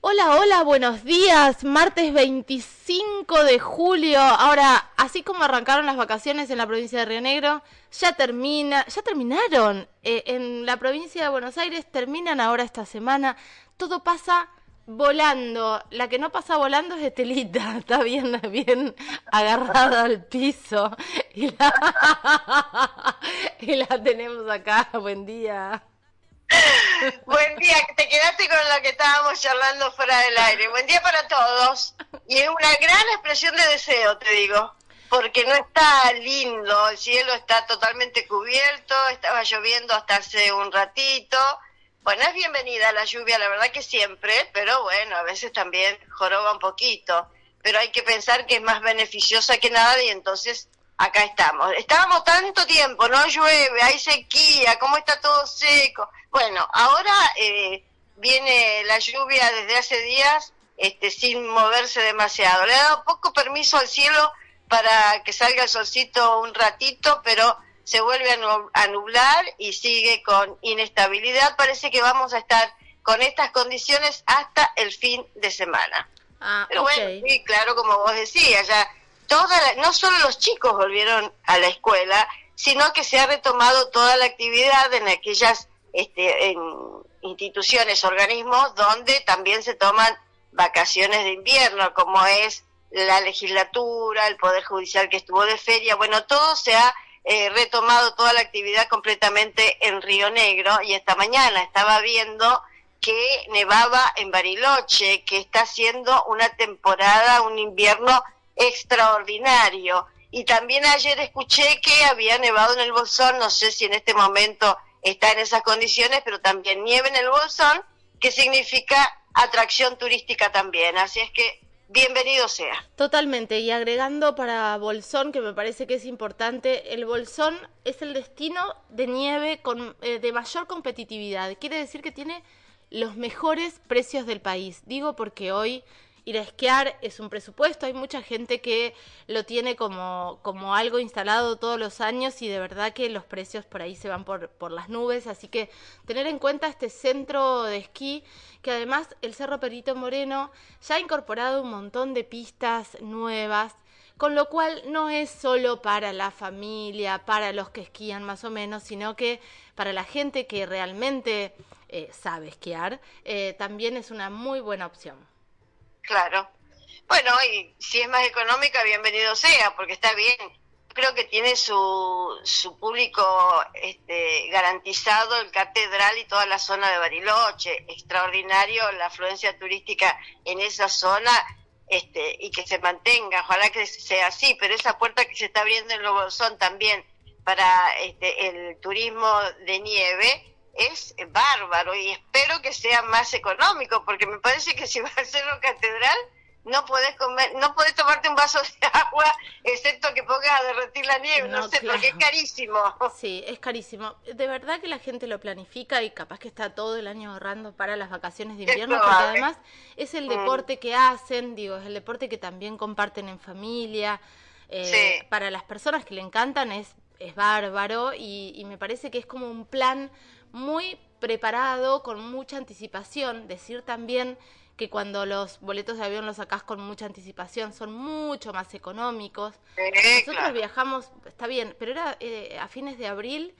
Hola, hola, buenos días. Martes 25 de julio. Ahora, así como arrancaron las vacaciones en la provincia de Río Negro, ya termina, ya terminaron. Eh, en la provincia de Buenos Aires terminan ahora esta semana. Todo pasa volando. La que no pasa volando es Estelita. Está bien, bien agarrada al piso. Y la, la tenemos acá. Buen día. Buen día, te quedaste con lo que estábamos charlando fuera del aire. Buen día para todos. Y es una gran expresión de deseo, te digo, porque no está lindo, el cielo está totalmente cubierto, estaba lloviendo hasta hace un ratito. Bueno, es bienvenida la lluvia, la verdad que siempre, pero bueno, a veces también joroba un poquito. Pero hay que pensar que es más beneficiosa que nada y entonces acá estamos. Estábamos tanto tiempo, no llueve, hay sequía, cómo está todo seco. Bueno, ahora eh, viene la lluvia desde hace días este, sin moverse demasiado. Le ha dado poco permiso al cielo para que salga el solcito un ratito, pero se vuelve a nublar y sigue con inestabilidad. Parece que vamos a estar con estas condiciones hasta el fin de semana. Ah, pero bueno, sí, claro, como vos decías, ya toda no solo los chicos volvieron a la escuela, sino que se ha retomado toda la actividad en aquellas este, en instituciones, organismos donde también se toman vacaciones de invierno, como es la legislatura, el Poder Judicial que estuvo de feria, bueno, todo se ha eh, retomado, toda la actividad completamente en Río Negro y esta mañana estaba viendo que nevaba en Bariloche, que está haciendo una temporada, un invierno extraordinario. Y también ayer escuché que había nevado en el Bolsón, no sé si en este momento está en esas condiciones, pero también nieve en el Bolsón, que significa atracción turística también. Así es que bienvenido sea. Totalmente, y agregando para Bolsón, que me parece que es importante, el Bolsón es el destino de nieve con, eh, de mayor competitividad. Quiere decir que tiene los mejores precios del país. Digo porque hoy ir a esquiar es un presupuesto, hay mucha gente que lo tiene como, como algo instalado todos los años y de verdad que los precios por ahí se van por, por las nubes, así que tener en cuenta este centro de esquí, que además el Cerro Perito Moreno ya ha incorporado un montón de pistas nuevas, con lo cual no es solo para la familia, para los que esquían más o menos, sino que para la gente que realmente eh, sabe esquiar, eh, también es una muy buena opción. Claro. Bueno, y si es más económica, bienvenido sea, porque está bien. Creo que tiene su, su público este, garantizado el Catedral y toda la zona de Bariloche. Extraordinario la afluencia turística en esa zona este, y que se mantenga. Ojalá que sea así, pero esa puerta que se está abriendo en Lobosón también para este, el turismo de nieve es bárbaro y espero que sea más económico, porque me parece que si vas al Cerro Catedral no podés comer, no podés tomarte un vaso de agua, excepto que pongas a derretir la nieve, no, sé, porque es carísimo. Sí, es carísimo. De verdad que la gente lo planifica y capaz que está todo el año ahorrando para las vacaciones de invierno, porque además es el mm. deporte que hacen, digo, es el deporte que también comparten en familia. Eh, Para las personas que le encantan es, es bárbaro y, y me parece que es como un plan muy preparado, con mucha anticipación. Decir también que cuando los boletos de avión los sacás con mucha anticipación son mucho más económicos. Nosotros viajamos, está bien, pero era eh, a fines de abril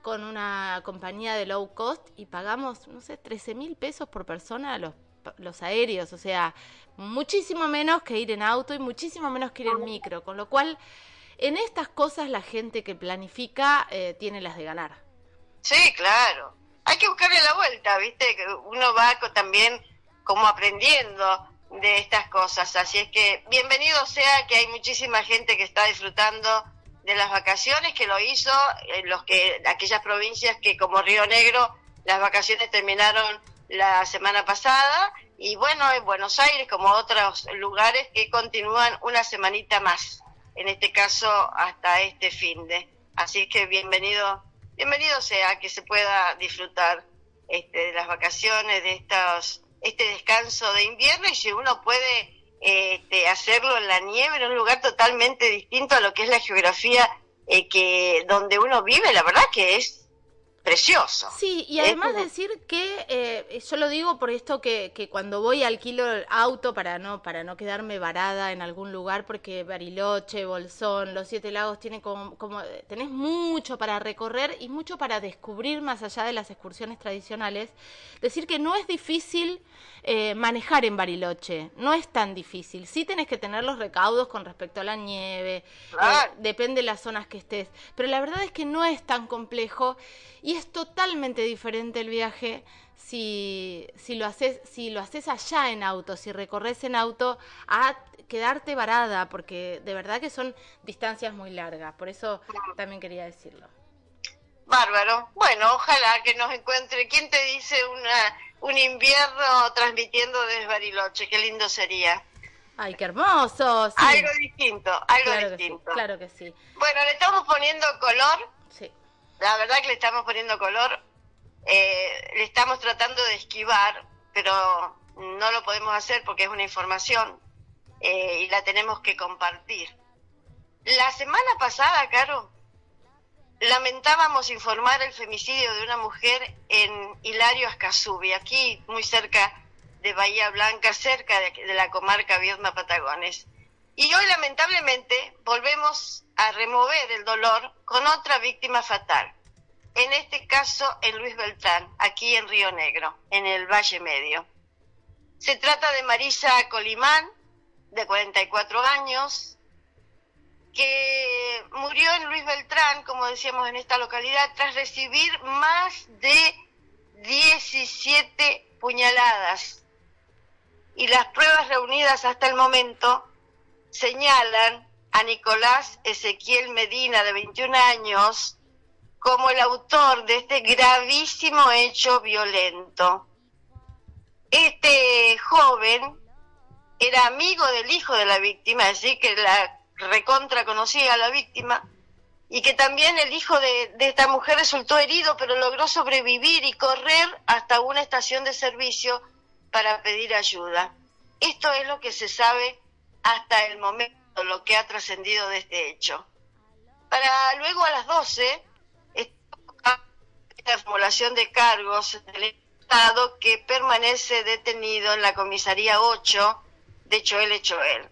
con una compañía de low cost y pagamos, no sé, 13 mil pesos por persona los, los aéreos, o sea, muchísimo menos que ir en auto y muchísimo menos que ir en micro, con lo cual en estas cosas la gente que planifica eh, tiene las de ganar. Sí, claro. Hay que buscarle la vuelta, ¿viste? Uno va también como aprendiendo de estas cosas. Así es que bienvenido sea que hay muchísima gente que está disfrutando de las vacaciones, que lo hizo, en los que aquellas provincias que como Río Negro las vacaciones terminaron la semana pasada y bueno, en Buenos Aires como otros lugares que continúan una semanita más, en este caso hasta este fin de. Así que bienvenido bienvenido sea que se pueda disfrutar este, de las vacaciones, de estos, este descanso de invierno y si uno puede este, hacerlo en la nieve, en un lugar totalmente distinto a lo que es la geografía eh, que donde uno vive, la verdad que es precioso. Sí, y además decir que eh, yo lo digo por esto que, que, cuando voy alquilo el auto para no para no quedarme varada en algún lugar porque Bariloche, Bolsón, Los Siete Lagos tiene como, como tenés mucho para recorrer y mucho para descubrir más allá de las excursiones tradicionales. Decir que no es difícil eh, manejar en Bariloche, no es tan difícil. Sí tenés que tener los recaudos con respecto a la nieve, eh, depende de las zonas que estés, pero la verdad es que no es tan complejo y es totalmente diferente el viaje si, si, lo haces, si lo haces allá en auto, si recorres en auto, a quedarte varada, porque de verdad que son distancias muy largas. Por eso también quería decirlo. Bárbaro. Bueno, ojalá que nos encuentre. ¿Quién te dice una, un invierno transmitiendo desde Bariloche? Qué lindo sería. Ay, qué hermoso. Algo distinto, algo distinto. claro que sí. Bueno, le estamos poniendo color. Sí. La verdad que le estamos poniendo color. Eh, le estamos tratando de esquivar, pero no lo podemos hacer porque es una información eh, y la tenemos que compartir. La semana pasada, Caro, lamentábamos informar el femicidio de una mujer en Hilario Ascasubi, aquí muy cerca de Bahía Blanca, cerca de, la comarca Viedma Patagones. Y hoy lamentablemente volvemos a remover el dolor con otra víctima fatal. En este caso en Luis Beltrán, aquí en Río Negro, en el Valle Medio. Se trata de Marisa Colimán, de 44 años, que murió en Luis Beltrán, como decíamos en esta localidad, tras recibir más de 17 puñaladas. Y las pruebas reunidas hasta el momento señalan a Nicolás Ezequiel Medina, de 21 años, como el autor de este gravísimo hecho violento. Este joven era amigo del hijo de la víctima, así que la recontra conocía a la víctima, y que también el hijo de, esta mujer resultó herido, pero logró sobrevivir y correr hasta una estación de servicio para pedir ayuda. Esto es lo que se sabe hasta el momento, lo que ha trascendido de este hecho. Para luego a las 12, esta formulación de cargos del Estado que permanece detenido en la comisaría 8 de Choel Choel.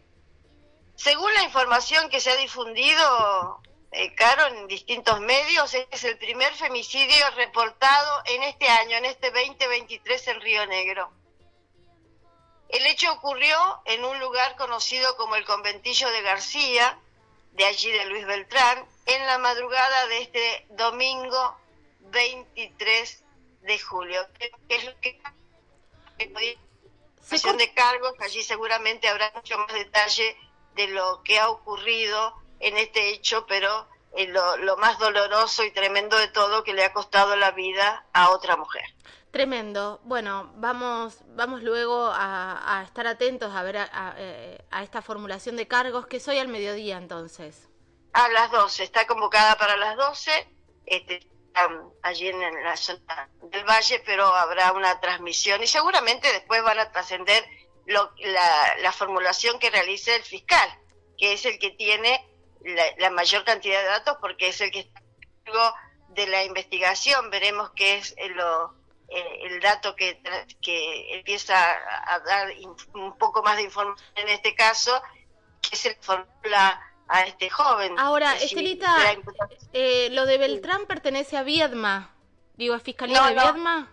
Según la información que se ha difundido, eh, Caro, en distintos medios, es el primer femicidio reportado en este año, en este 2023 en Río Negro. El hecho ocurrió en un lugar conocido como el conventillo de García, de allí de Luis Beltrán, en la madrugada de este domingo 23 de julio. es lo que de cargos, allí seguramente habrá mucho más detalle de lo que ha ocurrido en este hecho, pero eh, lo, más doloroso y tremendo de todo que le ha costado la vida a otra mujer. Tremendo. Bueno, vamos, vamos luego a, estar atentos a ver eh, a, esta formulación de cargos, que soy al mediodía entonces. A las 12, está convocada para las 12, este, allí en la zona del valle, pero habrá una transmisión y seguramente después van a trascender la, la, formulación que realice el fiscal, que es el que tiene la, mayor cantidad de datos porque es el que está cargo de la investigación. Veremos qué es lo, eh, el dato que, que empieza a dar un poco más de información en este caso, que se formula a este joven. Ahora, Estelita, eh, lo de Beltrán pertenece a Viedma, digo, a Fiscalía de Viedma.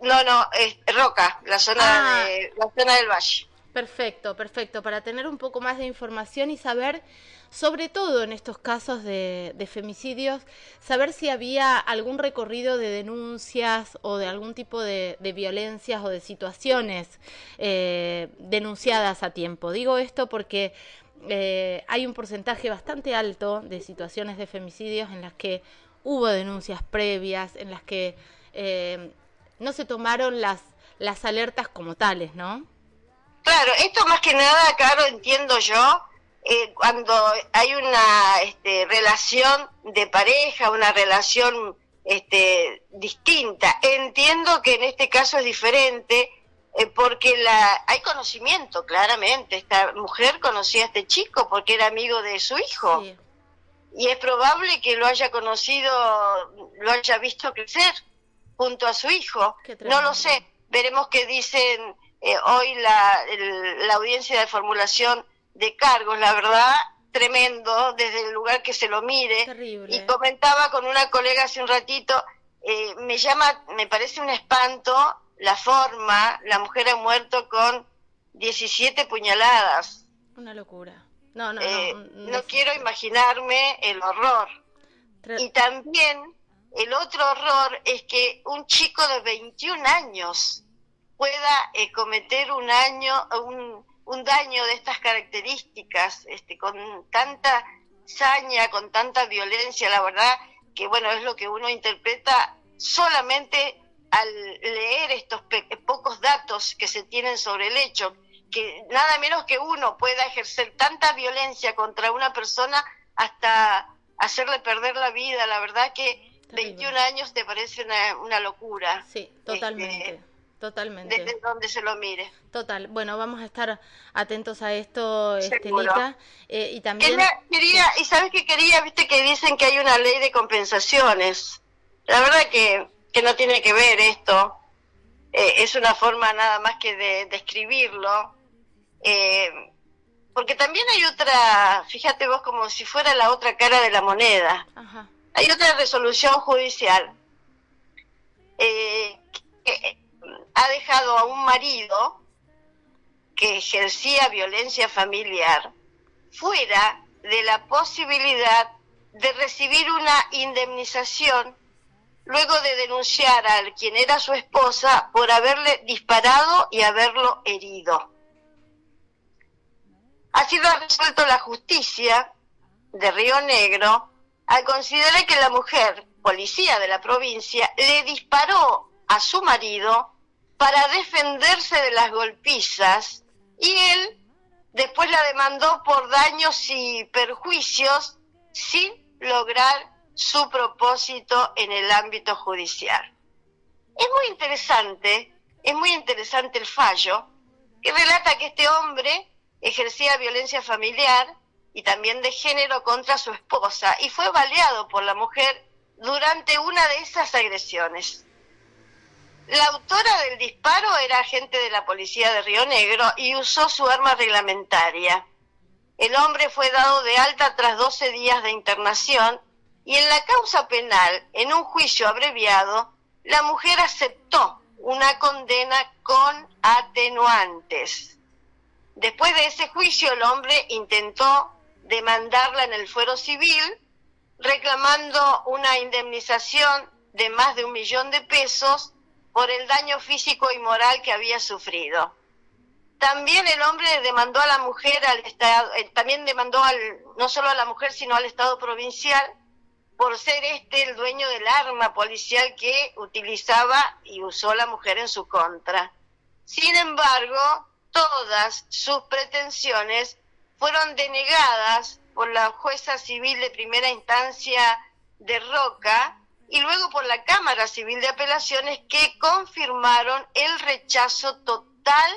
No, no, es Roca, la zona, ah. de, la zona del valle. Perfecto, perfecto, para tener un poco más de información y saber, sobre todo en estos casos de, femicidios, saber si había algún recorrido de denuncias o de algún tipo de, violencias o de situaciones eh, denunciadas a tiempo. Digo esto porque eh, hay un porcentaje bastante alto de situaciones de femicidios en las que hubo denuncias previas, en las que eh, no se tomaron las, las alertas como tales, ¿no? Claro, esto más que nada, claro, entiendo yo, eh, cuando hay una este, relación de pareja, una relación este, distinta. Entiendo que en este caso es diferente eh, porque la, hay conocimiento, claramente. Esta mujer conocía a este chico porque era amigo de su hijo. y es probable que lo haya conocido, lo haya visto crecer junto a su hijo. No lo sé, veremos qué dicen eh, hoy la, la audiencia de formulación de cargos, la verdad, tremendo desde el lugar que se lo mire. Y comentaba con una colega hace un ratito, eh, me llama, me parece un espanto la forma, la mujer ha muerto con 17 puñaladas. Una locura. No, no, no, no, eh, quiero imaginarme el horror. Y también el otro horror es que un chico de 21 años pueda eh, cometer un año, un, un daño de estas características, este, con tanta saña, con tanta violencia, la verdad que bueno, es lo que uno interpreta solamente al leer estos pocos datos que se tienen sobre el hecho, que nada menos que uno pueda ejercer tanta violencia contra una persona hasta hacerle perder la vida, la verdad que 21 años te parece una, locura. Sí, totalmente. Este, Totalmente. Desde donde se lo mire. Total. Bueno, vamos a estar atentos a esto, Estelita. Eh, y también. Quería, y sabes que quería, viste que dicen que hay una ley de compensaciones. La verdad que, que no tiene que ver esto. Eh, es una forma nada más que de describirlo. Eh, porque también hay otra, fíjate vos como si fuera la otra cara de la moneda. Hay otra resolución judicial eh, que, ha dejado a un marido que ejercía violencia familiar fuera de la posibilidad de recibir una indemnización luego de denunciar al quien era su esposa por haberle disparado y haberlo herido. Así lo ha resuelto la justicia de Río Negro al considerar que la mujer, policía de la provincia, le disparó a su marido para defenderse de las golpizas y él después la demandó por daños y perjuicios sin lograr su propósito en el ámbito judicial. Es muy interesante, es muy interesante el fallo que relata que este hombre ejercía violencia familiar y también de género contra su esposa y fue baleado por la mujer durante una de esas agresiones. La autora del disparo era agente de la policía de Río Negro y usó su arma reglamentaria. El hombre fue dado de alta tras 12 días de internación y en la causa penal, en un juicio abreviado, la mujer aceptó una condena con atenuantes. Después de ese juicio, el hombre intentó demandarla en el fuero civil, reclamando una indemnización de más de un millón de pesos por el daño físico y moral que había sufrido. También el hombre demandó a la mujer, al estado, eh, también demandó al, no solo a la mujer, sino al Estado provincial, por ser este el dueño del arma policial que utilizaba y usó la mujer en su contra. Sin embargo, todas sus pretensiones fueron denegadas por la jueza civil de primera instancia de Roca, y luego por la Cámara Civil de Apelaciones que confirmaron el rechazo total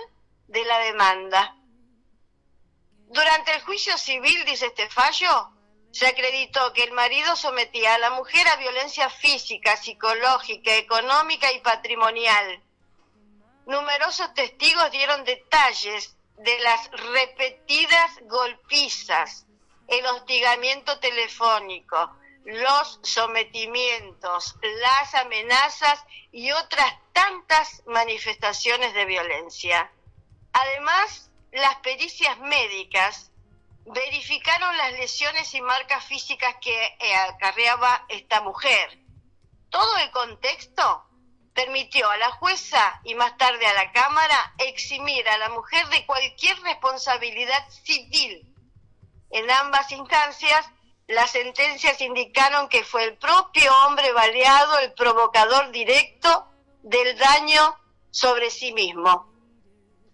de la demanda. Durante el juicio civil, dice este fallo, se acreditó que el marido sometía a la mujer a violencia física, psicológica, económica y patrimonial. Numerosos testigos dieron detalles de las repetidas golpizas, el hostigamiento telefónico, los sometimientos, las amenazas y otras tantas manifestaciones de violencia. Además, las pericias médicas verificaron las lesiones y marcas físicas que eh, acarreaba esta mujer. Todo el contexto permitió a la jueza y más tarde a la Cámara eximir a la mujer de cualquier responsabilidad civil. En ambas instancias las sentencias indicaron que fue el propio hombre baleado el provocador directo del daño sobre sí mismo.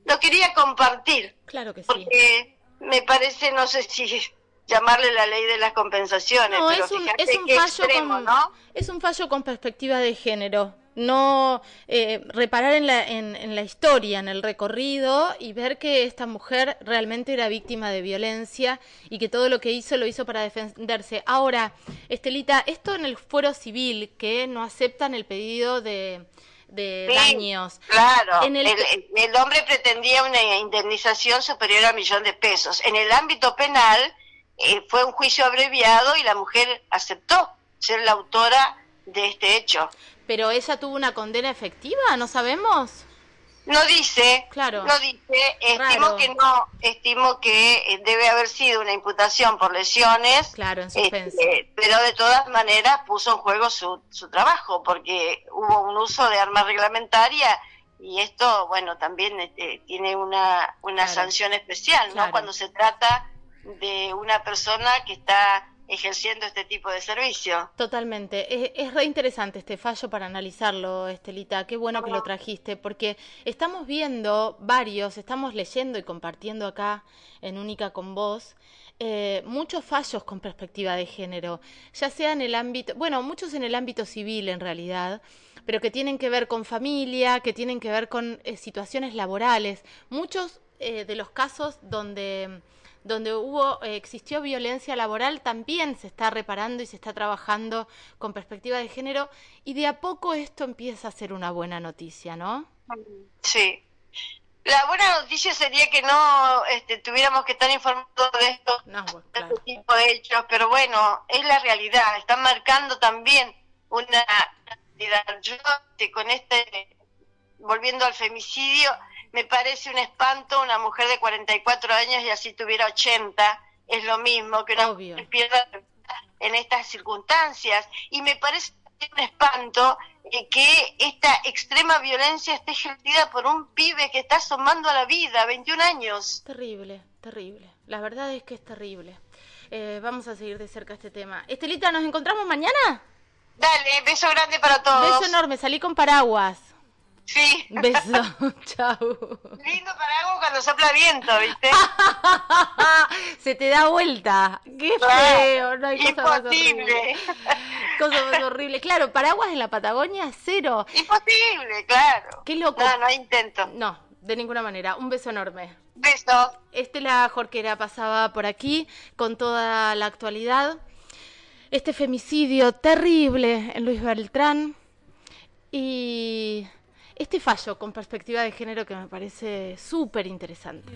Lo quería compartir. Claro que sí. Porque me parece, no sé si llamarle la ley de las compensaciones, pero es un, es un fallo con, ¿no? Es un fallo con perspectiva de género no eh, reparar en la, en, la historia, en el recorrido y ver que esta mujer realmente era víctima de violencia y que todo lo que hizo lo hizo para defenderse. Ahora, Estelita, esto en el fuero civil, que no aceptan el pedido de, daños. Claro, el... El, hombre pretendía una indemnización superior a un millón de pesos. En el ámbito penal eh, fue un juicio abreviado y la mujer aceptó ser la autora de este hecho. Pero ella tuvo una condena efectiva, ¿no sabemos? No dice, claro. no dice, estimo que no, estimo que eh, debe haber sido una imputación por lesiones, claro, en este, pero de todas maneras puso en juego su, su trabajo, porque hubo un uso de arma reglamentaria y esto, bueno, también este, tiene una, una sanción especial, ¿no? Cuando se trata de una persona que está ejerciendo este tipo de servicio. Totalmente. Es, re interesante este fallo para analizarlo, Estelita. Qué bueno que lo trajiste, porque estamos viendo varios, estamos leyendo y compartiendo acá en Única con vos. Eh, muchos fallos con perspectiva de género, ya sea en el ámbito, bueno, muchos en el ámbito civil en realidad, pero que tienen que ver con familia, que tienen que ver con eh, situaciones laborales. Muchos eh, de los casos donde donde hubo, eh, existió violencia laboral, también se está reparando y se está trabajando con perspectiva de género y de a poco esto empieza a ser una buena noticia, ¿no? Sí. La buena noticia sería que no este, tuviéramos que estar informados de esto, de este tipo de hechos, pero bueno, es la realidad, están marcando también una realidad. Yo este, con este, volviendo al femicidio, me parece un espanto una mujer de 44 años y así tuviera 80, es lo mismo que una mujer pierda en estas circunstancias. Y me parece un espanto eh, que esta extrema violencia esté ejercida por un pibe que está asomando a la vida, 21 años. Terrible, terrible. La verdad es que es terrible. Eh, vamos a seguir de cerca este tema. Estelita, ¿nos encontramos mañana? Dale, beso grande para todos. Beso enorme, salí con paraguas. Sí. Beso, chao. Lindo paraguas cuando sopla viento, ¿viste? Se te da vuelta. Qué feo, no hay cosa más horrible. Cosa más horrible. Claro, paraguas en la Patagonia, cero. Imposible, claro. Qué loco. No, no hay intento. No, de ninguna manera. Un beso enorme. Beso. Estela Jorquera pasaba por aquí con toda la actualidad. Este femicidio terrible en Luis Beltrán. Y este fallo con perspectiva de género que me parece súper interesante.